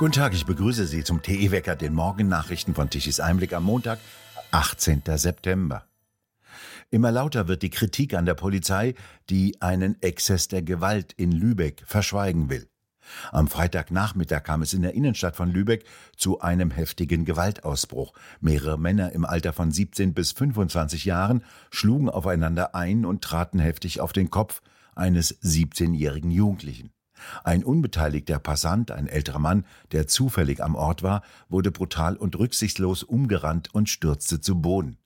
Guten Tag, ich begrüße Sie zum TE-Wecker, den Morgennachrichten von Tichys Einblick am Montag, 18. September. Immer lauter wird die Kritik an der Polizei, die einen Exzess der Gewalt in Lübeck verschweigen will. Am Freitagnachmittag kam es in der Innenstadt von Lübeck zu einem heftigen Gewaltausbruch. Mehrere Männer im Alter von 17 bis 25 Jahren schlugen aufeinander ein und traten heftig auf den Kopf eines 17-jährigen Jugendlichen. Ein unbeteiligter Passant, ein älterer Mann, der zufällig am Ort war, wurde brutal und rücksichtslos umgerannt und stürzte zu Boden.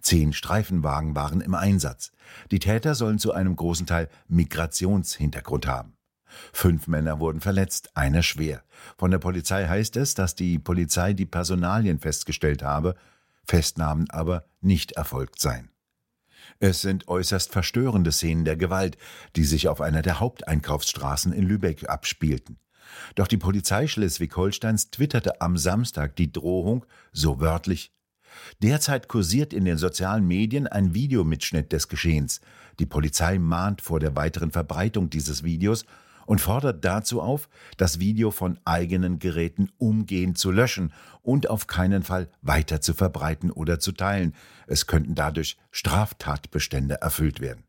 Zehn Streifenwagen waren im Einsatz. Die Täter sollen zu einem großen Teil Migrationshintergrund haben. Fünf Männer wurden verletzt, einer schwer. Von der Polizei heißt es, dass die Polizei die Personalien festgestellt habe, Festnahmen aber nicht erfolgt seien. Es sind äußerst verstörende Szenen der Gewalt, die sich auf einer der Haupteinkaufsstraßen in Lübeck abspielten. Doch die Polizei Schleswig-Holsteins twitterte am Samstag die Drohung, so wörtlich, Derzeit kursiert in den sozialen Medien ein Videomitschnitt des Geschehens. Die Polizei mahnt vor der weiteren Verbreitung dieses Videos und fordert dazu auf, das Video von eigenen Geräten umgehend zu löschen und auf keinen Fall weiter zu verbreiten oder zu teilen. Es könnten dadurch Straftatbestände erfüllt werden.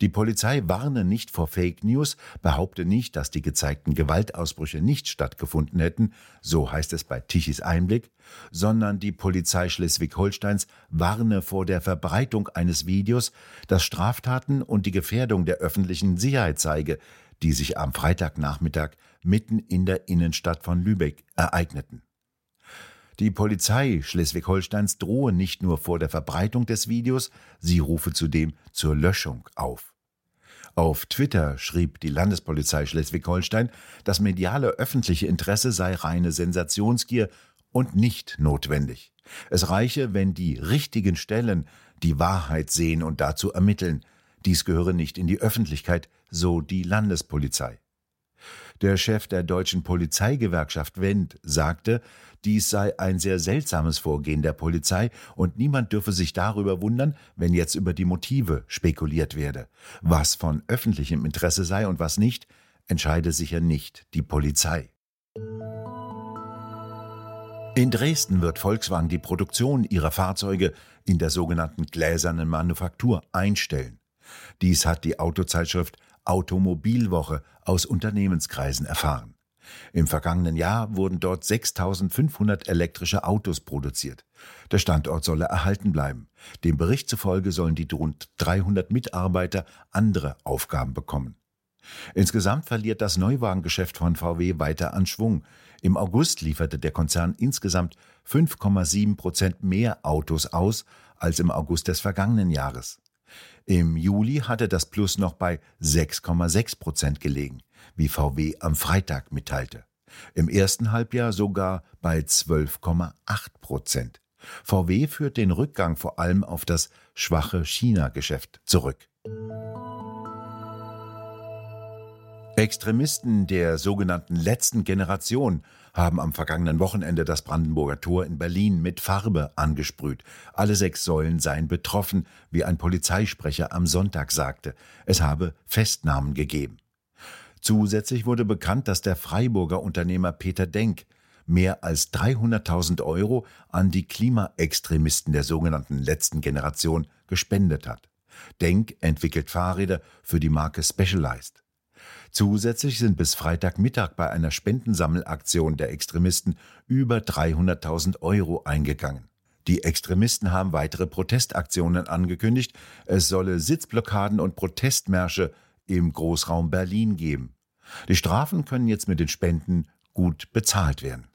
Die Polizei warne nicht vor Fake News, behaupte nicht, dass die gezeigten Gewaltausbrüche nicht stattgefunden hätten, so heißt es bei Tichys Einblick, sondern die Polizei Schleswig-Holsteins warne vor der Verbreitung eines Videos, das Straftaten und die Gefährdung der öffentlichen Sicherheit zeige, die sich am Freitagnachmittag mitten in der Innenstadt von Lübeck ereigneten. Die Polizei Schleswig-Holsteins drohe nicht nur vor der Verbreitung des Videos, sie rufe zudem zur Löschung auf. Auf Twitter schrieb die Landespolizei Schleswig-Holstein, das mediale öffentliche Interesse sei reine Sensationsgier und nicht notwendig. Es reiche, wenn die richtigen Stellen die Wahrheit sehen und dazu ermitteln. Dies gehöre nicht in die Öffentlichkeit, so die Landespolizei. Der Chef der deutschen Polizeigewerkschaft Wendt sagte, dies sei ein sehr seltsames Vorgehen der Polizei und niemand dürfe sich darüber wundern, wenn jetzt über die Motive spekuliert werde. Was von öffentlichem Interesse sei und was nicht, entscheide sicher nicht die Polizei. In Dresden wird Volkswagen die Produktion ihrer Fahrzeuge in der sogenannten gläsernen Manufaktur einstellen. Dies hat die Autozeitschrift Automobilwoche aus Unternehmenskreisen erfahren. Im vergangenen Jahr wurden dort 6500 elektrische Autos produziert. Der Standort solle erhalten bleiben. Dem Bericht zufolge sollen die rund 300 Mitarbeiter andere Aufgaben bekommen. Insgesamt verliert das Neuwagengeschäft von VW weiter an Schwung. Im August lieferte der Konzern insgesamt 5,7 Prozent mehr Autos aus als im August des vergangenen Jahres. Im Juli hatte das Plus noch bei 6,6 Prozent gelegen, wie VW am Freitag mitteilte. Im ersten Halbjahr sogar bei 12,8 Prozent. VW führt den Rückgang vor allem auf das schwache China-Geschäft zurück. Extremisten der sogenannten letzten Generation haben am vergangenen Wochenende das Brandenburger Tor in Berlin mit Farbe angesprüht. Alle sechs Säulen seien betroffen, wie ein Polizeisprecher am Sonntag sagte. Es habe Festnahmen gegeben. Zusätzlich wurde bekannt, dass der Freiburger Unternehmer Peter Denk mehr als 300.000 Euro an die Klimaextremisten der sogenannten letzten Generation gespendet hat. Denk entwickelt Fahrräder für die Marke Specialized. Zusätzlich sind bis Freitagmittag bei einer Spendensammelaktion der Extremisten über 300.000 Euro eingegangen. Die Extremisten haben weitere Protestaktionen angekündigt. Es solle Sitzblockaden und Protestmärsche im Großraum Berlin geben. Die Strafen können jetzt mit den Spenden gut bezahlt werden.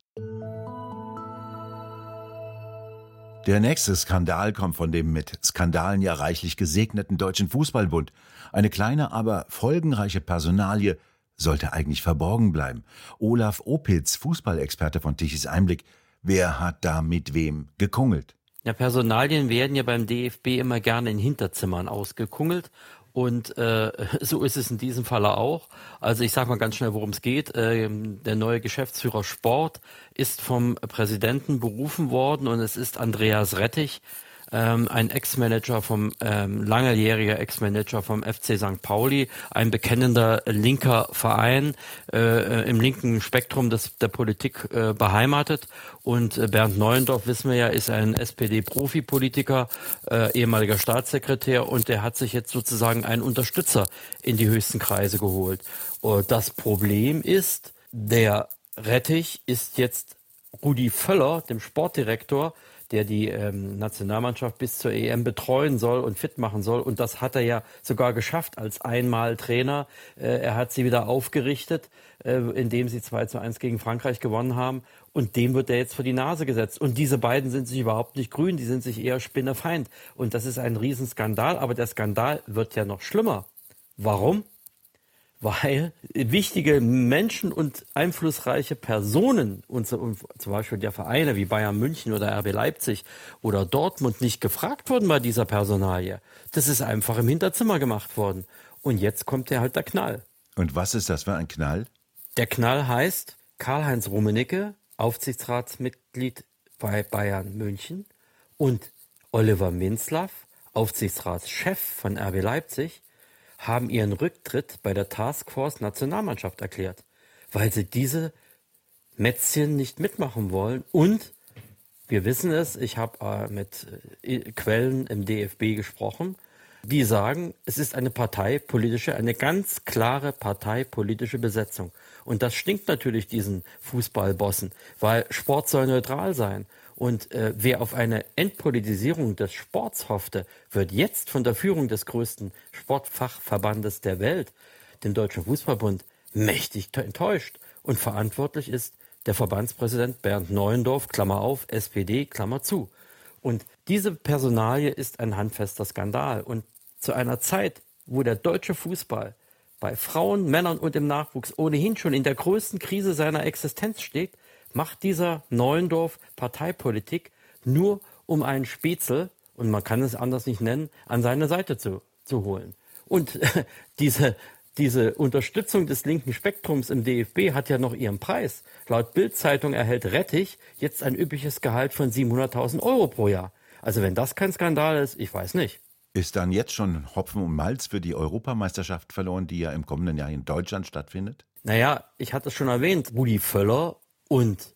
Der nächste Skandal kommt von dem mit Skandalen ja reichlich gesegneten Deutschen Fußballbund. Eine kleine, aber folgenreiche Personalie sollte eigentlich verborgen bleiben. Olaf Opitz, Fußballexperte von Tichys Einblick, wer hat da mit wem gekungelt? Ja, Personalien werden ja beim DFB immer gerne in Hinterzimmern ausgekungelt und äh, so ist es in diesem Falle auch. Also ich sage mal ganz schnell, worum es geht. Ähm, der neue Geschäftsführer Sport ist vom Präsidenten berufen worden und es ist Andreas Rettich. Ähm, ein Ex-Manager vom, ähm, langjähriger Ex-Manager vom FC St. Pauli, ein bekennender linker Verein äh, äh, im linken Spektrum des, der Politik äh, beheimatet. Und äh, Bernd Neuendorf, wissen wir ja, ist ein SPD-Profi-Politiker, äh, ehemaliger Staatssekretär und der hat sich jetzt sozusagen einen Unterstützer in die höchsten Kreise geholt. Und das Problem ist, der Rettich ist jetzt Rudi Völler, dem Sportdirektor, der die ähm, Nationalmannschaft bis zur EM betreuen soll und fit machen soll. Und das hat er ja sogar geschafft als einmal Trainer. Äh, er hat sie wieder aufgerichtet, äh, indem sie 2 zu 1 gegen Frankreich gewonnen haben. Und dem wird er jetzt vor die Nase gesetzt. Und diese beiden sind sich überhaupt nicht grün, die sind sich eher Spinnefeind. Und das ist ein Riesenskandal. Aber der Skandal wird ja noch schlimmer. Warum? Weil wichtige Menschen und einflussreiche Personen, und zum Beispiel der Vereine wie Bayern München oder RB Leipzig oder Dortmund nicht gefragt wurden bei dieser Personalie. Das ist einfach im Hinterzimmer gemacht worden. Und jetzt kommt ja halt der Knall. Und was ist das für ein Knall? Der Knall heißt Karl-Heinz Rummenigge, Aufsichtsratsmitglied bei Bayern München und Oliver Minzlaff, Aufsichtsratschef von RB Leipzig, haben ihren Rücktritt bei der Taskforce Nationalmannschaft erklärt, weil sie diese Mätzchen nicht mitmachen wollen. Und wir wissen es, ich habe äh, mit äh, Quellen im DFB gesprochen, die sagen, es ist eine parteipolitische, eine ganz klare parteipolitische Besetzung. Und das stinkt natürlich diesen Fußballbossen, weil Sport soll neutral sein. Und äh, wer auf eine Entpolitisierung des Sports hoffte, wird jetzt von der Führung des größten Sportfachverbandes der Welt, dem Deutschen Fußballbund, mächtig enttäuscht. Und verantwortlich ist der Verbandspräsident Bernd Neuendorf, Klammer auf, SPD, Klammer zu. Und diese Personalie ist ein handfester Skandal. Und zu einer Zeit, wo der deutsche Fußball bei Frauen, Männern und im Nachwuchs ohnehin schon in der größten Krise seiner Existenz steht, macht dieser Neuendorf Parteipolitik nur um einen Spitzel, und man kann es anders nicht nennen, an seine Seite zu, zu holen. Und diese, diese Unterstützung des linken Spektrums im DFB hat ja noch ihren Preis. Laut Bildzeitung erhält Rettich jetzt ein übliches Gehalt von 700.000 Euro pro Jahr. Also wenn das kein Skandal ist, ich weiß nicht. Ist dann jetzt schon Hopfen und Malz für die Europameisterschaft verloren, die ja im kommenden Jahr in Deutschland stattfindet? Naja, ich hatte es schon erwähnt, Rudi Völler und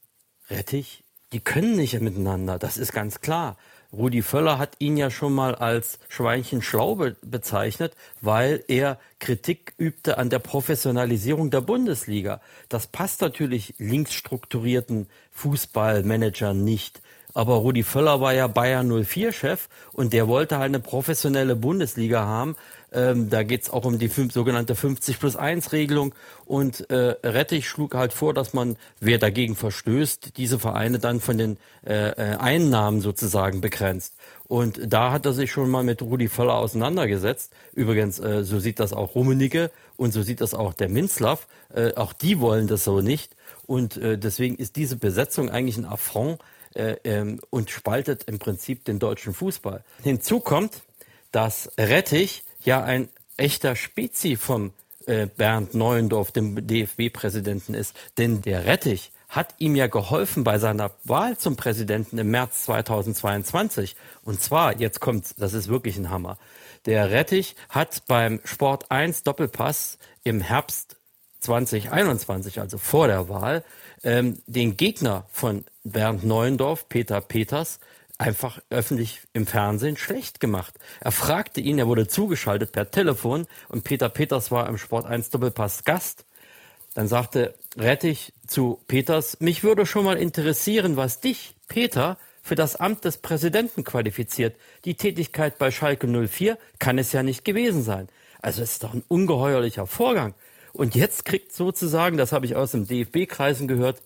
Rettich, die können nicht miteinander, das ist ganz klar. Rudi Völler hat ihn ja schon mal als Schweinchen schlau be bezeichnet, weil er Kritik übte an der Professionalisierung der Bundesliga. Das passt natürlich linksstrukturierten Fußballmanagern nicht. Aber Rudi Völler war ja Bayern 04-Chef und der wollte halt eine professionelle Bundesliga haben. Ähm, da geht's auch um die fünf, sogenannte 50 plus 1 Regelung. Und äh, Rettich schlug halt vor, dass man, wer dagegen verstößt, diese Vereine dann von den äh, äh, Einnahmen sozusagen begrenzt. Und da hat er sich schon mal mit Rudi Völler auseinandergesetzt. Übrigens, äh, so sieht das auch Rummenigge und so sieht das auch der Minzlaff. Äh, auch die wollen das so nicht. Und äh, deswegen ist diese Besetzung eigentlich ein Affront äh, ähm, und spaltet im Prinzip den deutschen Fußball. Hinzu kommt, dass Rettich ja ein echter Spezi vom äh, Bernd Neuendorf, dem DFB-Präsidenten ist. Denn der Rettich hat ihm ja geholfen bei seiner Wahl zum Präsidenten im März 2022. Und zwar, jetzt kommt's, das ist wirklich ein Hammer. Der Rettich hat beim Sport 1 Doppelpass im Herbst 2021, also vor der Wahl, ähm, den Gegner von Bernd Neuendorf, Peter Peters, einfach öffentlich im Fernsehen schlecht gemacht. Er fragte ihn, er wurde zugeschaltet per Telefon und Peter Peters war im Sport 1 Doppelpass Gast. Dann sagte Rettich zu Peters, mich würde schon mal interessieren, was dich, Peter, für das Amt des Präsidenten qualifiziert. Die Tätigkeit bei Schalke 04 kann es ja nicht gewesen sein. Also es ist doch ein ungeheuerlicher Vorgang. Und jetzt kriegt sozusagen, das habe ich aus dem DFB-Kreisen gehört,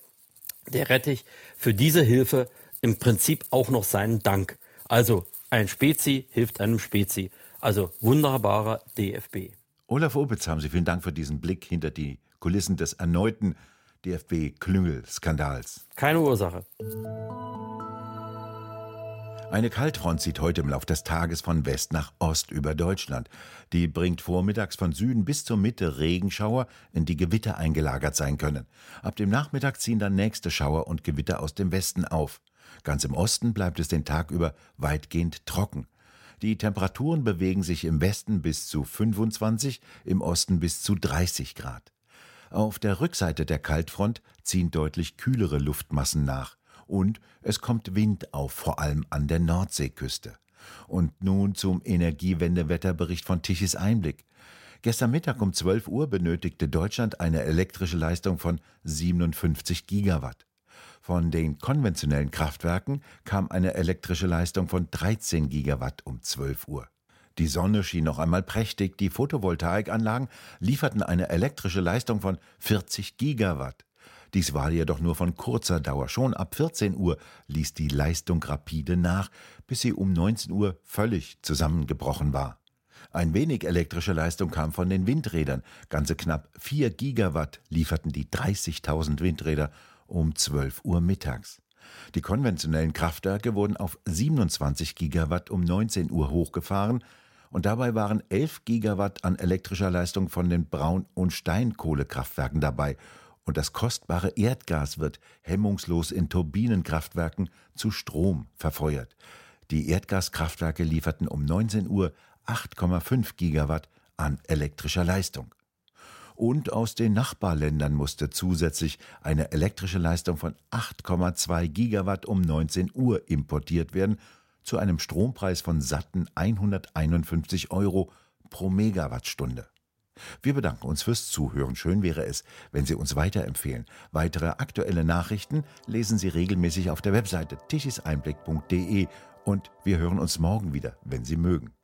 der Rettich für diese Hilfe im Prinzip auch noch seinen Dank. Also ein Spezi hilft einem Spezi. Also wunderbarer DFB. Olaf Opitz, haben Sie vielen Dank für diesen Blick hinter die Kulissen des erneuten DFB-Klüngel-Skandals. Keine Ursache. Eine Kaltfront zieht heute im Laufe des Tages von West nach Ost über Deutschland. Die bringt vormittags von Süden bis zur Mitte Regenschauer, in die Gewitter eingelagert sein können. Ab dem Nachmittag ziehen dann nächste Schauer und Gewitter aus dem Westen auf. Ganz im Osten bleibt es den Tag über weitgehend trocken. Die Temperaturen bewegen sich im Westen bis zu 25, im Osten bis zu 30 Grad. Auf der Rückseite der Kaltfront ziehen deutlich kühlere Luftmassen nach und es kommt Wind auf, vor allem an der Nordseeküste. Und nun zum Energiewendewetterbericht von Tichys Einblick. Gestern Mittag um 12 Uhr benötigte Deutschland eine elektrische Leistung von 57 Gigawatt. Von den konventionellen Kraftwerken kam eine elektrische Leistung von 13 Gigawatt um 12 Uhr. Die Sonne schien noch einmal prächtig, die Photovoltaikanlagen lieferten eine elektrische Leistung von 40 Gigawatt. Dies war jedoch nur von kurzer Dauer. Schon ab 14 Uhr ließ die Leistung rapide nach, bis sie um 19 Uhr völlig zusammengebrochen war. Ein wenig elektrische Leistung kam von den Windrädern. Ganze knapp 4 Gigawatt lieferten die 30.000 Windräder um 12 Uhr mittags. Die konventionellen Kraftwerke wurden auf 27 Gigawatt um 19 Uhr hochgefahren und dabei waren 11 Gigawatt an elektrischer Leistung von den Braun- und Steinkohlekraftwerken dabei und das kostbare Erdgas wird hemmungslos in Turbinenkraftwerken zu Strom verfeuert. Die Erdgaskraftwerke lieferten um 19 Uhr 8,5 Gigawatt an elektrischer Leistung und aus den Nachbarländern musste zusätzlich eine elektrische Leistung von 8,2 Gigawatt um 19 Uhr importiert werden, zu einem Strompreis von satten 151 Euro pro Megawattstunde. Wir bedanken uns fürs Zuhören. Schön wäre es, wenn Sie uns weiterempfehlen. Weitere aktuelle Nachrichten lesen Sie regelmäßig auf der Webseite tischiseinblick.de und wir hören uns morgen wieder, wenn Sie mögen.